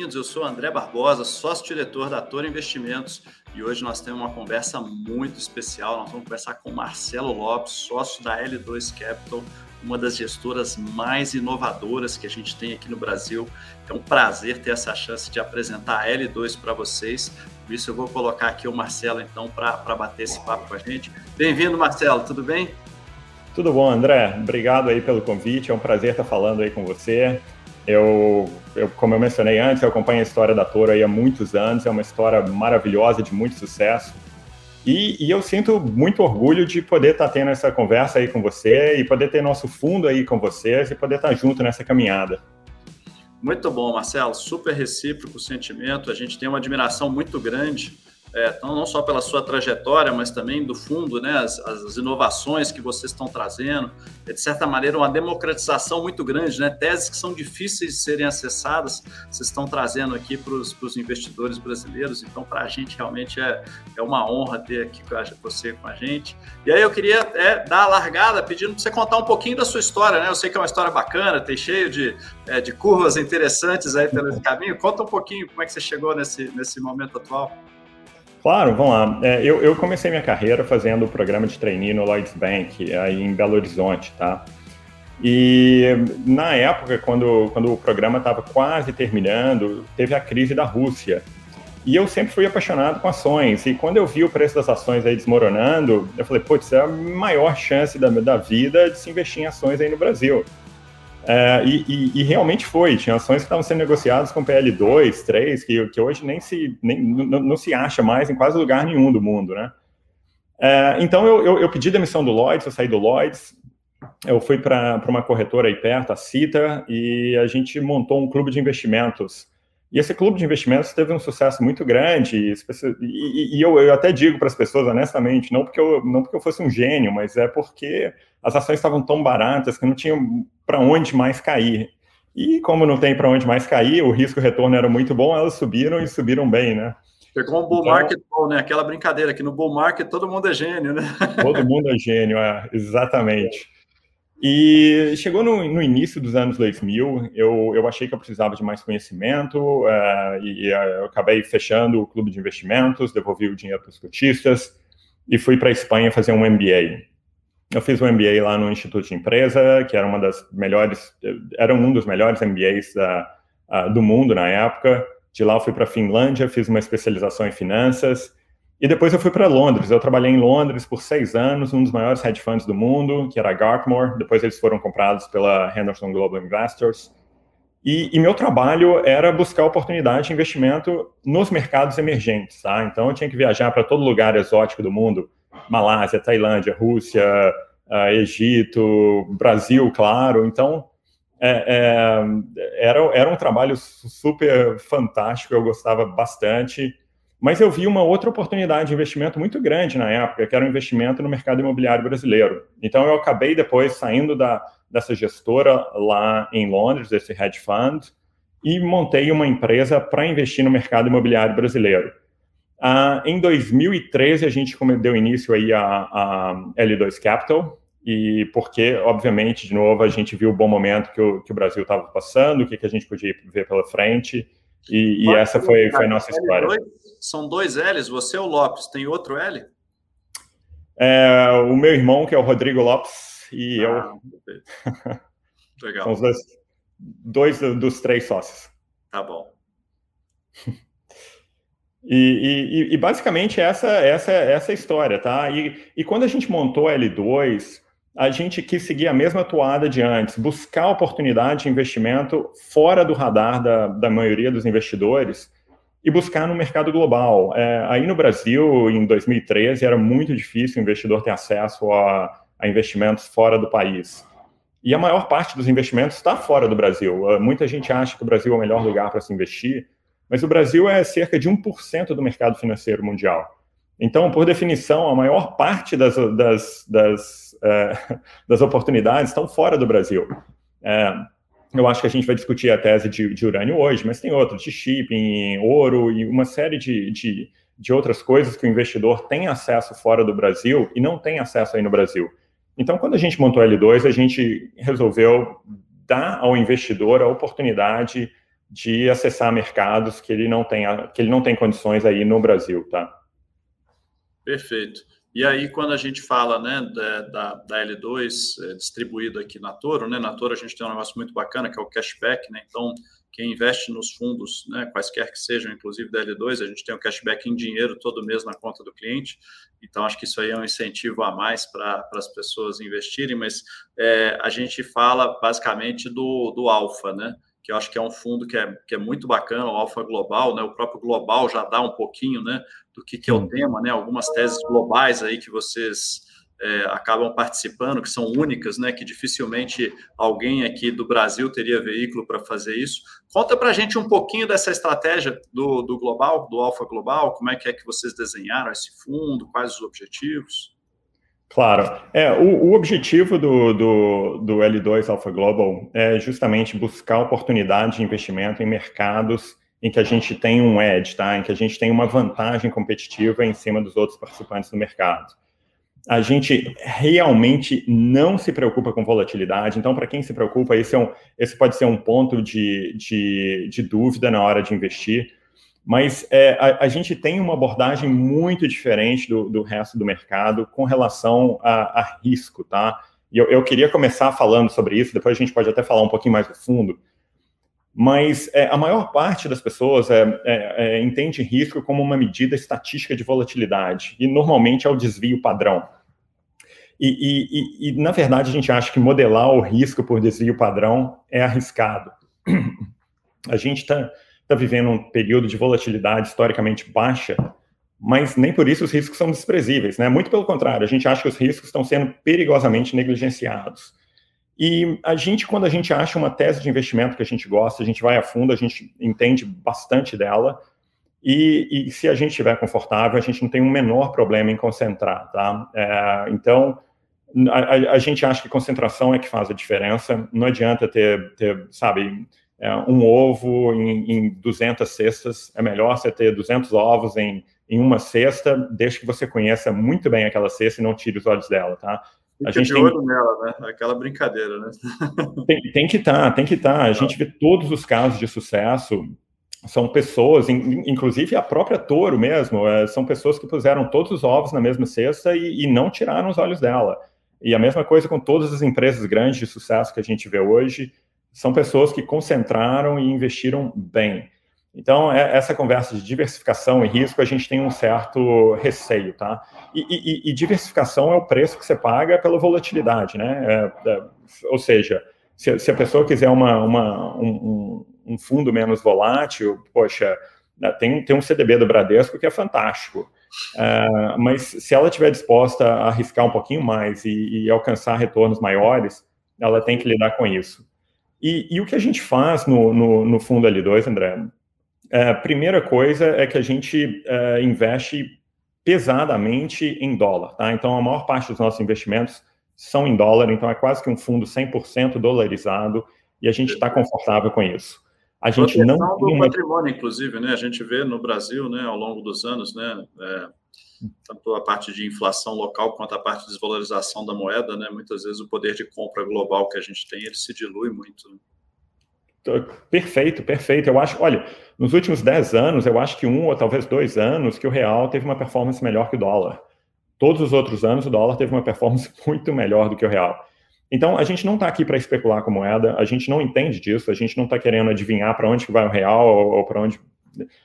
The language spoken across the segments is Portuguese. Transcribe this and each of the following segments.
bem-vindos. Eu sou André Barbosa, sócio-diretor da Toro Investimentos e hoje nós temos uma conversa muito especial. Nós vamos conversar com Marcelo Lopes, sócio da L2 Capital, uma das gestoras mais inovadoras que a gente tem aqui no Brasil. É um prazer ter essa chance de apresentar a L2 para vocês. Por isso eu vou colocar aqui o Marcelo então para bater esse papo com a gente. Bem-vindo, Marcelo, tudo bem? Tudo bom, André. Obrigado aí pelo convite. É um prazer estar falando aí com você. Eu, eu, como eu mencionei antes, eu acompanho a história da Toro há muitos anos, é uma história maravilhosa, de muito sucesso. E, e, eu sinto muito orgulho de poder estar tendo essa conversa aí com você e poder ter nosso fundo aí com vocês e poder estar junto nessa caminhada. Muito bom, Marcelo. Super recíproco o sentimento. A gente tem uma admiração muito grande é, então, não só pela sua trajetória, mas também do fundo, né, as, as, inovações que vocês estão trazendo, é, de certa maneira uma democratização muito grande, né, teses que são difíceis de serem acessadas, vocês estão trazendo aqui para os investidores brasileiros, então para a gente realmente é, é uma honra ter aqui com a, você com a gente. E aí eu queria é, dar a largada pedindo para você contar um pouquinho da sua história, né, eu sei que é uma história bacana, tem cheio de, é, de curvas interessantes aí pelo caminho, conta um pouquinho como é que você chegou nesse, nesse momento atual. Claro, vamos lá. É, eu, eu, comecei minha carreira fazendo o programa de trainee no Lloyds Bank, aí em Belo Horizonte, tá? E na época, quando, quando o programa estava quase terminando, teve a crise da Rússia. E eu sempre fui apaixonado com ações. E quando eu vi o preço das ações aí desmoronando, eu falei, putz, é a maior chance da, da vida de se investir em ações aí no Brasil. É, e, e, e, realmente foi, tinha ações que estavam sendo negociadas com PL2, 3, que, que hoje nem se, nem, não, se acha mais em quase lugar nenhum do mundo, né? É, então eu, eu, eu, pedi demissão do Lloyds, eu saí do Lloyds, eu fui para uma corretora aí perto, a Cita, e a gente montou um clube de investimentos. E esse clube de investimentos teve um sucesso muito grande, e, e eu, eu, até digo para as pessoas honestamente, não porque, eu, não porque eu fosse um gênio, mas é porque as ações estavam tão baratas que não tinham para onde mais cair. E como não tem para onde mais cair, o risco retorno era muito bom, elas subiram e subiram bem, né? Pegou um bull então, market bom, né? Aquela brincadeira que no bull market todo mundo é gênio, né? Todo mundo é gênio, é, exatamente. E chegou no, no, início dos anos 2000, eu, eu achei que eu precisava de mais conhecimento uh, e, uh, eu acabei fechando o clube de investimentos, devolvi o dinheiro para os cotistas e fui para a Espanha fazer um MBA. Eu fiz um MBA lá no Instituto de Empresa, que era uma das melhores, era um dos melhores MBAs uh, do mundo na época. De lá eu fui para a Finlândia, fiz uma especialização em finanças. E depois eu fui para Londres. Eu trabalhei em Londres por seis anos, um dos maiores hedge funds do mundo, que era a Gartmore. Depois eles foram comprados pela Henderson Global Investors. E, e, meu trabalho era buscar oportunidade de investimento nos mercados emergentes, tá? Então eu tinha que viajar para todo lugar exótico do mundo, Malásia, Tailândia, Rússia, uh, Egito, Brasil, claro. Então, é, é, era, era um trabalho super fantástico, eu gostava bastante. Mas eu vi uma outra oportunidade de investimento muito grande na época, que era um investimento no mercado imobiliário brasileiro. Então, eu acabei depois saindo da, dessa gestora lá em Londres, desse hedge fund, e montei uma empresa para investir no mercado imobiliário brasileiro. Uh, em 2013, a gente deu início aí a, a, L2 Capital, e porque, obviamente, de novo, a gente viu o bom momento que o, que o Brasil estava passando, o que, que a gente podia ver pela frente, e, e essa foi, foi a nossa história. L2, são dois L's, você é o Lopes, tem outro L? É, o meu irmão, que é o Rodrigo Lopes, e ah, eu. Legal. São os dois, dois dos três sócios. Tá bom. E, e, e, basicamente essa, essa, essa é história, tá? E, e quando a gente montou a L2, a gente quis seguir a mesma toada de antes, buscar oportunidade de investimento fora do radar da, da maioria dos investidores e buscar no mercado global. É, aí no Brasil, em 2013, era muito difícil o investidor ter acesso a, a investimentos fora do país. E a maior parte dos investimentos está fora do Brasil. Muita gente acha que o Brasil é o melhor lugar para se investir, mas o Brasil é cerca de 1% do mercado financeiro mundial. Então, por definição, a maior parte das, das, das, é, das oportunidades estão fora do Brasil. É, eu acho que a gente vai discutir a tese de, de urânio hoje, mas tem outros, de shipping, ouro e uma série de, de, de outras coisas que o investidor tem acesso fora do Brasil e não tem acesso aí no Brasil. Então, quando a gente montou a L2, a gente resolveu dar ao investidor a oportunidade de acessar mercados que ele não tem, que ele não tem condições aí no Brasil, tá? Perfeito. E aí, quando a gente fala né, da, da L2 é, distribuído aqui na Toro, né, na Toro a gente tem um negócio muito bacana que é o cashback, né? Então, quem investe nos fundos, né, quaisquer que sejam, inclusive da L2, a gente tem o cashback em dinheiro todo mês na conta do cliente. Então, acho que isso aí é um incentivo a mais para as pessoas investirem, mas é, a gente fala basicamente do, do alfa, né? Que eu acho que é um fundo que é, que é muito bacana, o Alfa Global, né? O próprio Global já dá um pouquinho, né? Do que, que é o tema, né? Algumas teses globais aí que vocês é, acabam participando, que são únicas, né, que dificilmente alguém aqui do Brasil teria veículo para fazer isso. Conta para a gente um pouquinho dessa estratégia do, do Global, do Alfa Global, como é que é que vocês desenharam esse fundo, quais os objetivos? Claro. É, o, o objetivo do, do, do, L2 Alpha Global é justamente buscar oportunidade de investimento em mercados em que a gente tem um edge, tá? em que a gente tem uma vantagem competitiva em cima dos outros participantes do mercado a gente realmente não se preocupa com volatilidade. Então, para quem se preocupa, esse, é um, esse pode ser um ponto de, de, de dúvida na hora de investir. Mas é, a, a, gente tem uma abordagem muito diferente do, do resto do mercado com relação a, a risco, tá? E eu, eu, queria começar falando sobre isso, depois a gente pode até falar um pouquinho mais do fundo. Mas é, a maior parte das pessoas é, é, é, entende risco como uma medida estatística de volatilidade, e normalmente é o desvio padrão. E, e, e, e, na verdade, a gente acha que modelar o risco por desvio padrão é arriscado. A gente está tá vivendo um período de volatilidade historicamente baixa, mas nem por isso os riscos são desprezíveis, né? Muito pelo contrário, a gente acha que os riscos estão sendo perigosamente negligenciados. E a gente, quando a gente acha uma tese de investimento que a gente gosta, a gente vai a fundo, a gente entende bastante dela, e, e se a gente estiver confortável, a gente não tem um menor problema em concentrar, tá? É, então, a, a, gente acha que concentração é que faz a diferença. Não adianta ter, ter sabe, é, um ovo em, em 200 cestas. É melhor você ter 200 ovos em, em uma cesta, desde que você conheça muito bem aquela cesta e não tire os olhos dela, tá? A gente de tem... olho nela, né? Aquela brincadeira, né? tem, tem que estar, tá, tem que estar. Tá. A gente vê todos os casos de sucesso são pessoas, inclusive a própria Toro mesmo, é, são pessoas que puseram todos os ovos na mesma cesta e, e não tiraram os olhos dela. E a mesma coisa com todas as empresas grandes de sucesso que a gente vê hoje, são pessoas que concentraram e investiram bem. Então, é, essa conversa de diversificação e risco, a gente tem um certo receio, tá? E, e, e diversificação é o preço que você paga pela volatilidade, né? É, é, ou seja, se, se, a pessoa quiser uma, uma um, um, fundo menos volátil, poxa, tem, tem um CDB do Bradesco que é fantástico. Uh, mas se ela estiver disposta a arriscar um pouquinho mais e, e, alcançar retornos maiores, ela tem que lidar com isso. E, e o que a gente faz no, no, no fundo L2, André? A é, primeira coisa é que a gente uh, investe pesadamente em dólar. Tá? Então, a maior parte dos nossos investimentos são em dólar, então é quase que um fundo 100% dolarizado e a gente está confortável com isso. A gente não do uma... patrimônio, inclusive, né? A gente vê no Brasil, né, ao longo dos anos, né, é, tanto a parte de inflação local quanto a parte de desvalorização da moeda, né? Muitas vezes o poder de compra global que a gente tem, ele se dilui muito. Perfeito, perfeito. Eu acho, olha, nos últimos 10 anos, eu acho que um ou talvez dois anos que o real teve uma performance melhor que o dólar. Todos os outros anos, o dólar teve uma performance muito melhor do que o real. Então, a gente não está aqui para especular com moeda, a gente não entende disso, a gente não está querendo adivinhar para onde que vai o real ou, ou para onde.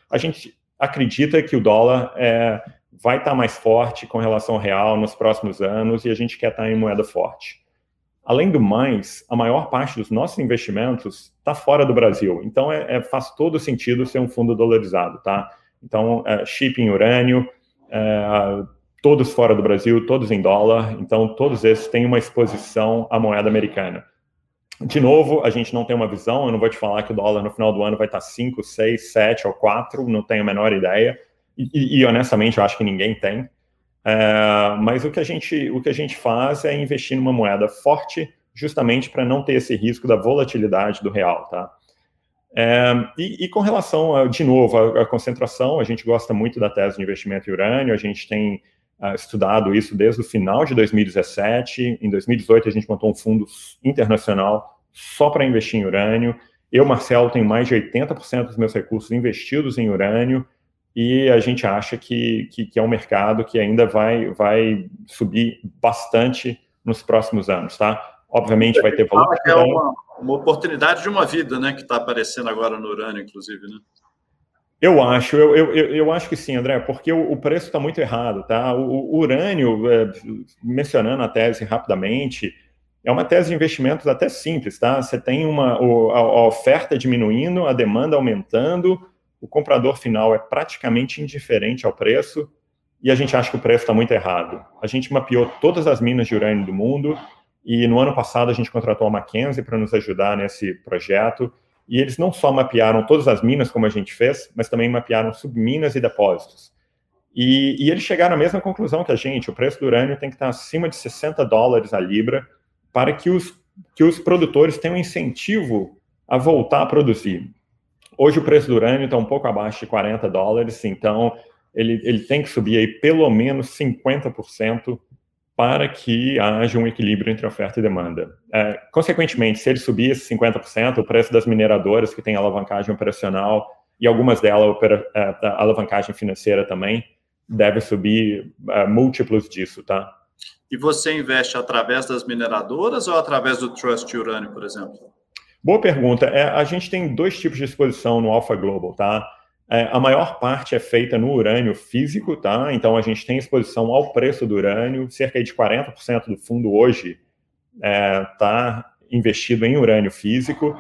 A gente acredita que o dólar é, vai estar tá mais forte com relação ao real nos próximos anos e a gente quer estar tá em moeda forte. Além do mais, a maior parte dos nossos investimentos está fora do Brasil, então é, é, faz todo sentido ser um fundo dolarizado, tá? Então, é, shipping urânio, é, todos fora do Brasil, todos em dólar, então todos esses têm uma exposição à moeda americana. De novo, a gente não tem uma visão, eu não vou te falar que o dólar no final do ano vai estar 5, 6, 7 ou 4, não tenho a menor ideia, e, e honestamente eu acho que ninguém tem. É, mas o que, a gente, o que a gente faz é investir numa moeda forte, justamente para não ter esse risco da volatilidade do real, tá? É, e, e, com relação, a, de novo, à concentração, a gente gosta muito da tese de investimento em urânio, a gente tem uh, estudado isso desde o final de 2017. Em 2018, a gente montou um fundo internacional só para investir em urânio. Eu, Marcelo, tenho mais de 80% dos meus recursos investidos em urânio e a gente acha que, que, que, é um mercado que ainda vai, vai subir bastante nos próximos anos, tá? Obviamente vai ter valor. É uma, uma oportunidade de uma vida, né, que está aparecendo agora no urânio, inclusive, né? Eu acho, eu, eu, eu acho que sim, André, porque o, o preço está muito errado, tá? O, o urânio, é, mencionando a tese rapidamente, é uma tese de investimentos até simples, tá? Você tem uma a, a oferta diminuindo, a demanda aumentando, o comprador final é praticamente indiferente ao preço e a gente acha que o preço está muito errado. A gente mapeou todas as minas de urânio do mundo e no ano passado a gente contratou a Mackenzie para nos ajudar nesse projeto e eles não só mapearam todas as minas, como a gente fez, mas também mapearam subminas e depósitos. E, e, eles chegaram à mesma conclusão que a gente: o preço do urânio tem que estar acima de 60 dólares a libra para que os, que os produtores tenham incentivo a voltar a produzir. Hoje o preço do urânio está um pouco abaixo de 40 dólares, então ele, ele tem que subir aí pelo menos 50% para que haja um equilíbrio entre oferta e demanda. É, consequentemente, se ele subir esses 50%, o preço das mineradoras, que tem alavancagem operacional, e algumas delas é, alavancagem financeira também, deve subir é, múltiplos disso, tá? E você investe através das mineradoras ou através do Trust Urânio, por exemplo? Boa pergunta. É, a gente tem dois tipos de exposição no Alpha Global, tá? É, a maior parte é feita no urânio físico, tá? Então a gente tem exposição ao preço do urânio, cerca de 40% do fundo hoje está é, tá investido em urânio físico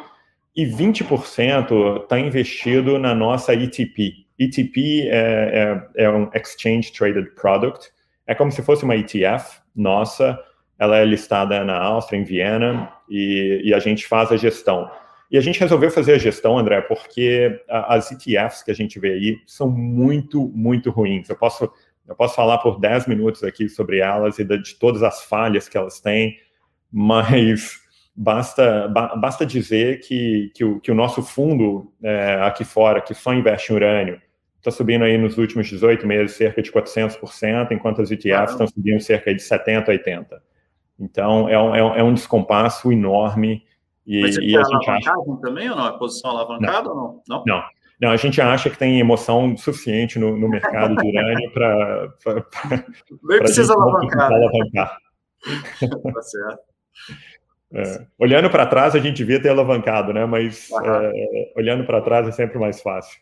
e 20% está investido na nossa ETP. ETP é, é, é, um Exchange Traded Product, é como se fosse uma ETF nossa, ela é listada na Áustria, em Viena, e, e a gente faz a gestão. E a gente resolveu fazer a gestão, André, porque as ETFs que a gente vê aí são muito, muito ruins. Eu posso, eu posso falar por 10 minutos aqui sobre elas e de todas as falhas que elas têm, mas basta, basta dizer que, que, o, que o nosso fundo é, aqui fora, que só investe em urânio, está subindo aí nos últimos 18 meses cerca de 400%, enquanto as ETFs estão subindo cerca de 70%, 80%. Então, é um, é um descompasso enorme e, Mas e a gente acha... também ou não? É posição alavancada não. ou não? Não? Não. Não, a gente acha que tem emoção suficiente no, no mercado de urânio para. Nem precisa alavancar. Alavancar. tá certo. É, olhando para trás, a gente devia ter alavancado, né? Mas é, olhando para trás é sempre mais fácil.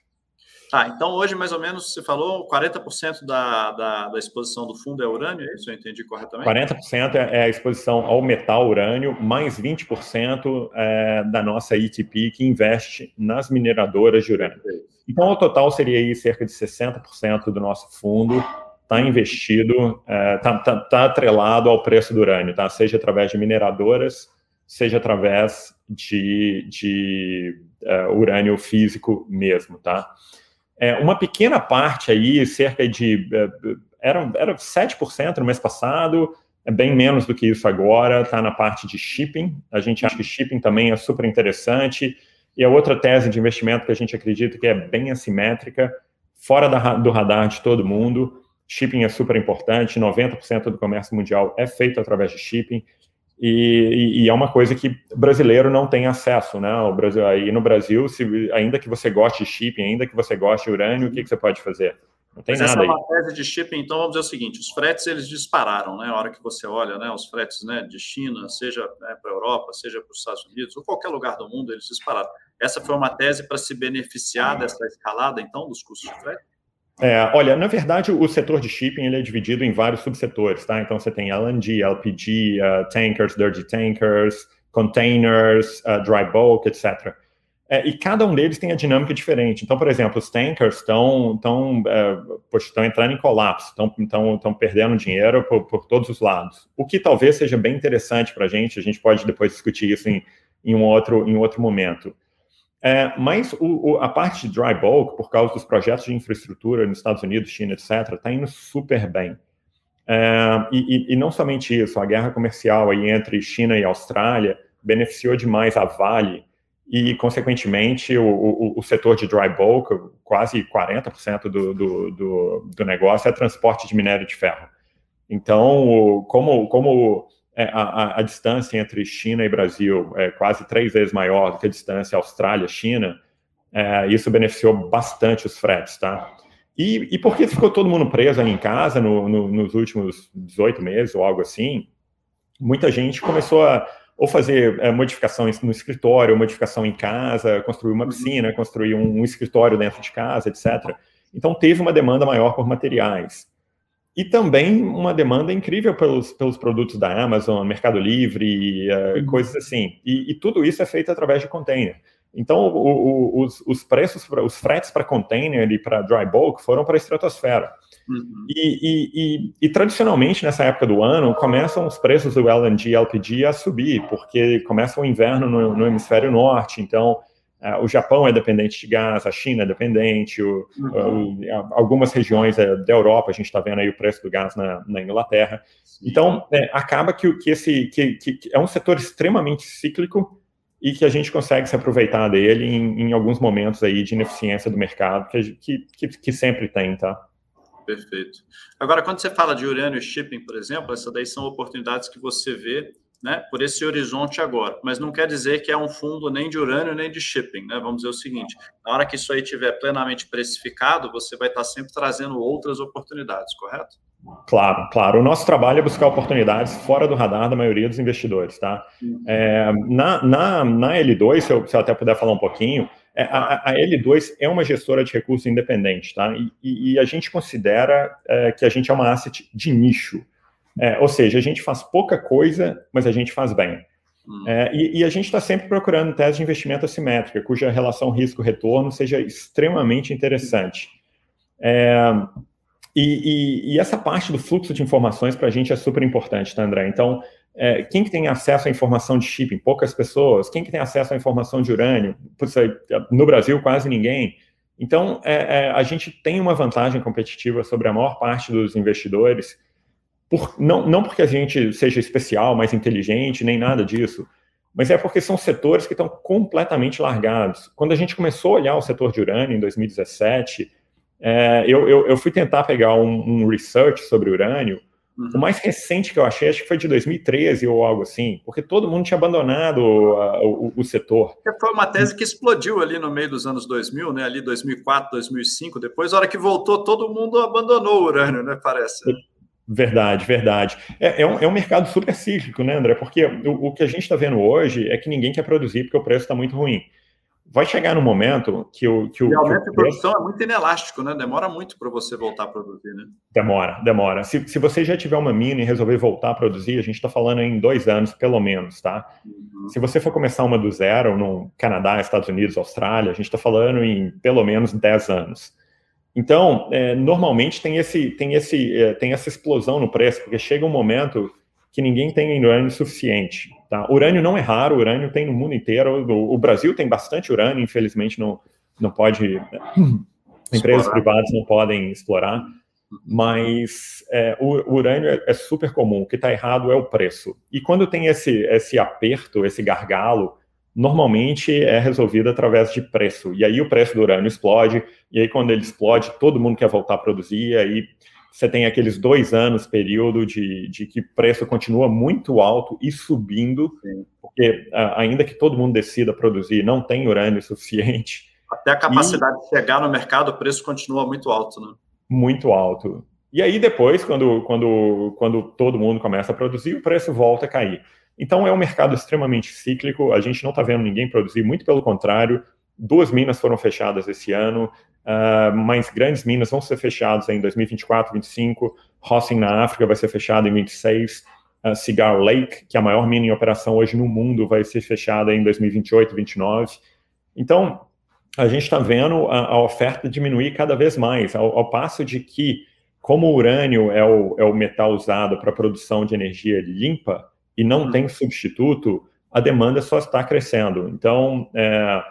Tá, então hoje, mais ou menos, você falou 40% da, da, da, exposição do fundo é urânio, é isso? Eu entendi corretamente? 40% é, é a exposição ao metal urânio, mais 20% é da nossa ITP, que investe nas mineradoras de urânio. Então, o total seria aí cerca de 60% do nosso fundo está investido, está é, tá, tá, tá atrelado ao preço do urânio, tá? seja através de mineradoras, seja através de, de uh, urânio físico mesmo, tá? É, uma pequena parte aí, cerca de. É, era, era 7% no mês passado, é bem menos do que isso agora, está na parte de shipping. A gente acha que shipping também é super interessante. E a outra tese de investimento que a gente acredita que é bem assimétrica, fora da, do radar de todo mundo. Shipping é super importante, 90% do comércio mundial é feito através de shipping. E, e, é uma coisa que brasileiro não tem acesso, né? O Brasil, aí no Brasil, se, ainda que você goste de shipping, ainda que você goste de urânio, o que, que você pode fazer? Não tem Mas nada essa aí. matéria de shipping, então vamos dizer o seguinte: os fretes eles dispararam, né? A hora que você olha, né? Os fretes, né? De China, seja né, para a Europa, seja para os Estados Unidos ou qualquer lugar do mundo, eles dispararam. Essa foi uma tese para se beneficiar dessa escalada, então, dos custos de frete? É, olha, na verdade, o setor de shipping ele é dividido em vários subsetores, tá? Então você tem LNG, LPG, uh, tankers, dirty tankers, containers, uh, dry bulk, etc. É, e cada um deles tem a dinâmica diferente. Então, por exemplo, os tankers estão estão estão entrando em colapso, estão estão estão perdendo dinheiro por, por todos os lados. O que talvez seja bem interessante para a gente. A gente pode depois discutir isso em, em um outro em outro momento. É, mas o, o, a parte de dry bulk, por causa dos projetos de infraestrutura nos Estados Unidos, China, etc., está indo super bem. É, e, e, não somente isso, a guerra comercial aí entre China e Austrália beneficiou demais a Vale e, consequentemente, o, o, o setor de dry bulk, quase 40% do, do, do, do negócio é transporte de minério de ferro. Então, como, como é, a, a, distância entre China e Brasil é quase três vezes maior do que a distância Austrália-China, é, isso beneficiou bastante os fretes, tá? E, e por que ficou todo mundo preso aí em casa no, no, nos últimos 18 meses ou algo assim? Muita gente começou a ou fazer é, modificações no escritório, modificação em casa, construir uma uhum. piscina, construir um, um escritório dentro de casa, etc. Então teve uma demanda maior por materiais. E também uma demanda incrível pelos, pelos produtos da Amazon, Mercado Livre, uh, coisas assim. E, e, tudo isso é feito através de container. Então, o, o, os, os, preços, os fretes para container e para dry bulk foram para a estratosfera. Uhum. E, e, e, tradicionalmente, nessa época do ano, começam os preços do LNG e LPG a subir, porque começa o inverno no, no hemisfério norte, então o Japão é dependente de gás, a China é dependente, o, uhum. uh, algumas regiões uh, da Europa, a gente está vendo aí o preço do gás na, na Inglaterra. Então, é, acaba que, que esse que, que, é um setor extremamente cíclico e que a gente consegue se aproveitar dele em, em alguns momentos aí de ineficiência do mercado, que, que, que sempre tem, tá? Perfeito. Agora, quando você fala de urânio shipping, por exemplo, essas daí são oportunidades que você vê né, por esse horizonte agora. Mas não quer dizer que é um fundo nem de urânio nem de shipping. Né? Vamos dizer o seguinte: na hora que isso aí estiver plenamente precificado, você vai estar sempre trazendo outras oportunidades, correto? Claro, claro. O nosso trabalho é buscar oportunidades fora do radar da maioria dos investidores, tá? Uhum. É, na, na, na L2, se eu, se eu até puder falar um pouquinho, é, a, a, L2 é uma gestora de recursos independente, tá? E, e, e a gente considera é, que a gente é uma asset de nicho. É, ou seja, a gente faz pouca coisa, mas a gente faz bem. Hum. É, e, e, a gente está sempre procurando tese de investimento assimétrica, cuja relação risco-retorno seja extremamente interessante. É, e, e, e, essa parte do fluxo de informações para a gente é super importante, tá, André? Então, é, quem que tem acesso à informação de shipping? Poucas pessoas. Quem que tem acesso à informação de urânio? no Brasil, quase ninguém. Então, é, é, a gente tem uma vantagem competitiva sobre a maior parte dos investidores por, não, não porque a gente seja especial, mais inteligente, nem nada disso, mas é porque são setores que estão completamente largados. Quando a gente começou a olhar o setor de urânio em 2017, é, eu, eu, eu, fui tentar pegar um, um research sobre urânio. Uhum. O mais recente que eu achei, acho que foi de 2013 ou algo assim, porque todo mundo tinha abandonado o, o, o setor. Foi uma tese que explodiu ali no meio dos anos 2000, né? Ali 2004, 2005. Depois, na hora que voltou, todo mundo abandonou o urânio, né? Parece. Verdade, verdade. É, é, um, é um mercado super cíclico, né, André? Porque o, o que a gente está vendo hoje é que ninguém quer produzir porque o preço está muito ruim. Vai chegar no momento que o. Que o e aumento de produção é muito inelástico, né? Demora muito para você voltar a produzir, né? Demora, demora. Se, se você já tiver uma mina e resolver voltar a produzir, a gente está falando em dois anos, pelo menos, tá? Uhum. Se você for começar uma do zero no Canadá, Estados Unidos, Austrália, a gente está falando em pelo menos 10 anos. Então, é, normalmente tem, esse, tem, esse, é, tem essa explosão no preço, porque chega um momento que ninguém tem urânio suficiente. Tá? Urânio não é raro, urânio tem no mundo inteiro. O, o Brasil tem bastante urânio, infelizmente não, não pode. Empresas privadas não podem explorar, mas é, o, o, urânio é, é super comum. O que está errado é o preço. E quando tem esse, esse aperto, esse gargalo, normalmente é resolvido através de preço. E aí o preço do urânio explode, e aí quando ele explode, todo mundo quer voltar a produzir, e aí você tem aqueles dois anos período de, de que o preço continua muito alto e subindo, Sim. porque ainda que todo mundo decida produzir, não tem urânio suficiente. Até a capacidade e... de chegar no mercado, o preço continua muito alto, né? Muito alto. E aí depois, quando, quando, quando todo mundo começa a produzir, o preço volta a cair. Então é um mercado extremamente cíclico, a gente não está vendo ninguém produzir, muito pelo contrário, duas minas foram fechadas esse ano, uh, mas grandes minas vão ser fechadas em 2024, 2025, Rossing na África vai ser fechada em 26, uh, Cigar Lake, que é a maior mina em operação hoje no mundo, vai ser fechada em 2028, 2029. Então, a gente está vendo a, a, oferta diminuir cada vez mais, ao, ao passo de que, como o urânio é o, é o metal usado para produção de energia limpa, e não uhum. tem substituto, a demanda só está crescendo. Então, é,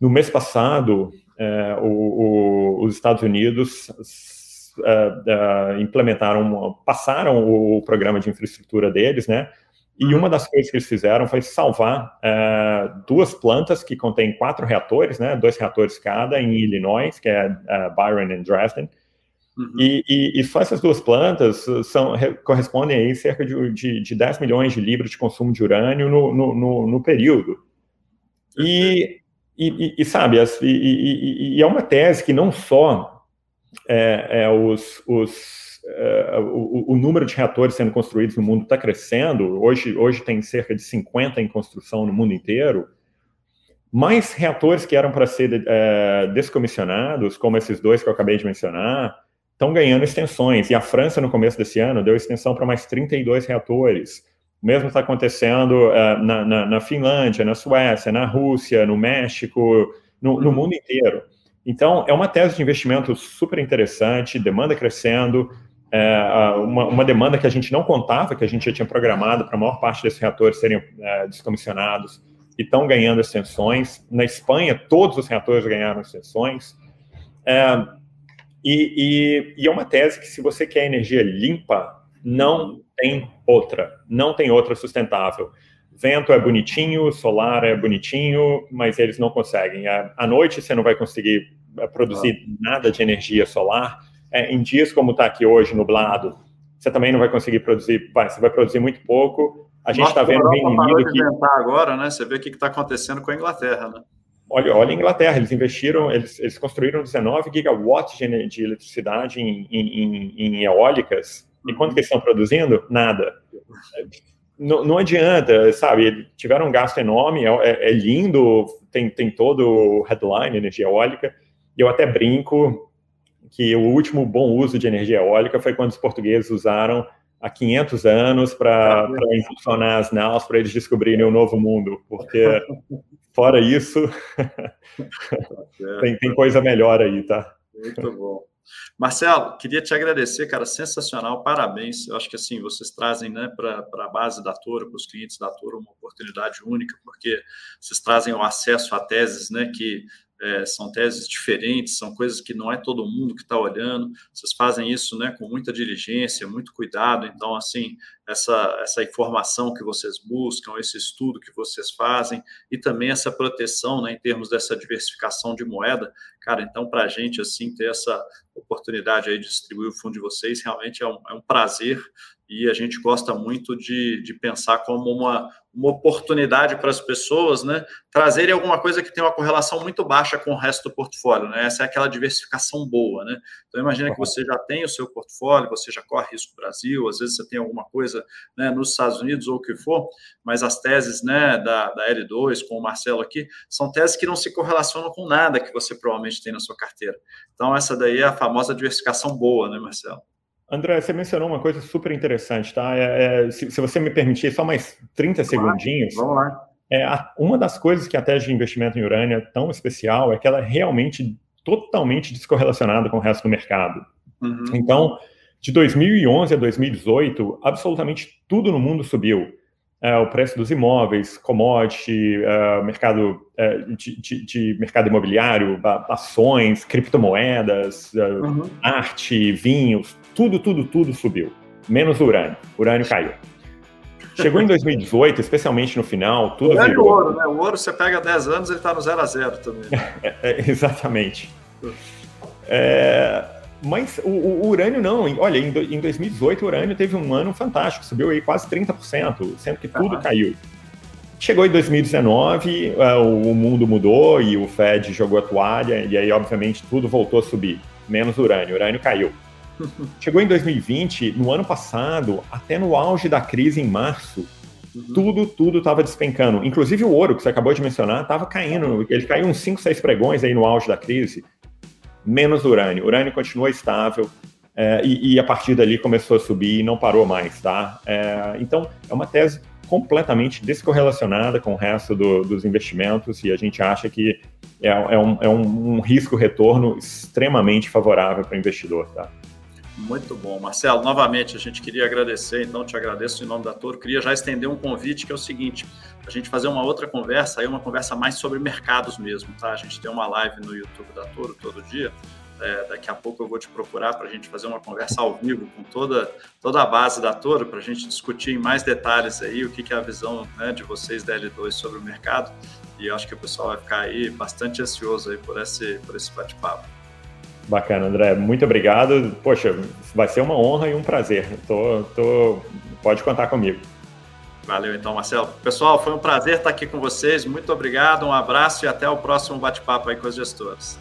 no mês passado, é, o, o, os Estados Unidos é, é implementaram, passaram o programa de infraestrutura deles, né? E uhum. uma das coisas que eles fizeram foi salvar é, duas plantas que contêm quatro reatores, né? Dois reatores cada em Illinois, que é, é Byron e Dresden. Uhum. E, e, e, só essas duas plantas são, correspondem aí cerca de, de, de 10 milhões de libras de consumo de urânio no, no, no, no período. E, e, e, sabe, as, e, é uma tese que não só é, é os, os, é, o, o, número de reatores sendo construídos no mundo está crescendo, hoje, hoje tem cerca de 50 em construção no mundo inteiro, mais reatores que eram para ser é, descomissionados, como esses dois que eu acabei de mencionar, estão ganhando extensões. E a França, no começo desse ano, deu extensão para mais 32 reatores. O mesmo está acontecendo uh, na, na, na, Finlândia, na Suécia, na Rússia, no México, no, no, mundo inteiro. Então, é uma tese de investimento super interessante, demanda crescendo, é, uma, uma, demanda que a gente não contava, que a gente já tinha programado para a maior parte desses reatores serem é, descomissionados e estão ganhando extensões. Na Espanha, todos os reatores ganharam extensões. É, e, e, e, é uma tese que, se você quer energia limpa, não tem outra, não tem outra sustentável. Vento é bonitinho, solar é bonitinho, mas eles não conseguem. À noite você não vai conseguir eh, produzir ah. nada de energia solar. É, em dias como está aqui hoje, nublado, você também não vai conseguir produzir, vai, você vai produzir muito pouco. A gente está vendo bem Unido que agora, né? Você vê o que está acontecendo com a Inglaterra, né? Olha, olha a Inglaterra, eles investiram, eles, eles construíram 19 gigawatts de, de eletricidade em, em, em, eólicas. E quanto que eles estão produzindo? Nada. Não, não adianta, sabe? Tiveram um gasto enorme, é, é, é lindo, tem, tem todo o headline, energia eólica. E eu até brinco que o último bom uso de energia eólica foi quando os portugueses usaram há 500 anos para impulsionar as naus para eles descobrirem o novo mundo, porque fora isso tem, tem coisa melhor aí, tá? Muito bom. Marcelo, queria te agradecer, cara, sensacional, parabéns. Eu acho que assim, vocês trazem né, para a base da Toro, para os clientes da Toro, uma oportunidade única, porque vocês trazem o acesso a teses né, que é, são teses diferentes, são coisas que não é todo mundo que está olhando. Vocês fazem isso né, com muita diligência, muito cuidado. Então, assim, essa, essa informação que vocês buscam, esse estudo que vocês fazem e também essa proteção né, em termos dessa diversificação de moeda. Cara, então, para a gente, assim, ter essa oportunidade aí de distribuir o fundo de vocês, realmente é um, é um prazer e a gente gosta muito de, de pensar como uma, uma oportunidade para as pessoas, né? Trazerem alguma coisa que tem uma correlação muito baixa com o resto do portfólio, né? Essa é aquela diversificação boa, né? Então, imagina que você já tem o seu portfólio, você já corre risco no Brasil, às vezes você tem alguma coisa né, nos Estados Unidos ou o que for, mas as teses né, da, da L2, com o Marcelo aqui, são teses que não se correlacionam com nada que você provavelmente tem na sua carteira. Então, essa daí é a famosa diversificação boa, né, Marcelo? André, você mencionou uma coisa super interessante, tá? É, é, se, se, você me permitir, só mais 30 vamos segundinhos. Lá, vamos lá. É, a, uma das coisas que a tese de investimento em urânio é tão especial é que ela é realmente totalmente descorrelacionada com o resto do mercado. Uhum. Então, de 2011 a 2018, absolutamente tudo no mundo subiu. É, o preço dos imóveis, commodity, é, mercado é, de, de, de, mercado imobiliário, ações, criptomoedas, é, uhum. arte, vinhos, tudo, tudo, tudo subiu, menos o urânio. O urânio caiu. Chegou em 2018, especialmente no final, tudo o virou. O ouro, né? O ouro, você pega 10 anos, ele está no 0 a 0 também. É, é, exatamente. É, mas o, o, urânio não. Olha, em, do, em 2018 o urânio teve um ano fantástico, subiu aí quase 30%, sendo que tudo ah. caiu. Chegou em 2019, uh, é, o mundo mudou e o Fed jogou a toalha, e aí, obviamente, tudo voltou a subir, menos o urânio. O urânio caiu. Chegou em 2020, no ano passado, até no auge da crise em março, uhum. tudo, tudo estava despencando. Inclusive o ouro, que você acabou de mencionar, estava caindo. Ele caiu uns 5, 6 pregões aí no auge da crise. Menos urânio. O urânio continuou estável. É, e, e, a partir dali começou a subir e não parou mais, tá? É, então, é uma tese completamente descorrelacionada com o resto do, dos investimentos e a gente acha que é, é um, é um, um risco-retorno extremamente favorável para o investidor, tá? Muito bom. Marcelo, novamente, a gente queria agradecer, então te agradeço em nome da Toro. Queria já estender um convite que é o seguinte: a gente fazer uma outra conversa, aí uma conversa mais sobre mercados mesmo, tá? A gente tem uma live no YouTube da Toro todo dia. É, daqui a pouco eu vou te procurar para a gente fazer uma conversa ao vivo com toda, toda a base da Toro, para a gente discutir em mais detalhes aí o que, que é a visão né, de vocês da L2 sobre o mercado. E acho que o pessoal vai ficar aí bastante ansioso aí por esse, por esse bate-papo. Bacana, André. Muito obrigado. Poxa, vai ser uma honra e um prazer. Tô, tô... Pode contar comigo. Valeu então, Marcelo. Pessoal, foi um prazer estar aqui com vocês. Muito obrigado, um abraço e até o próximo bate-papo aí com os gestores.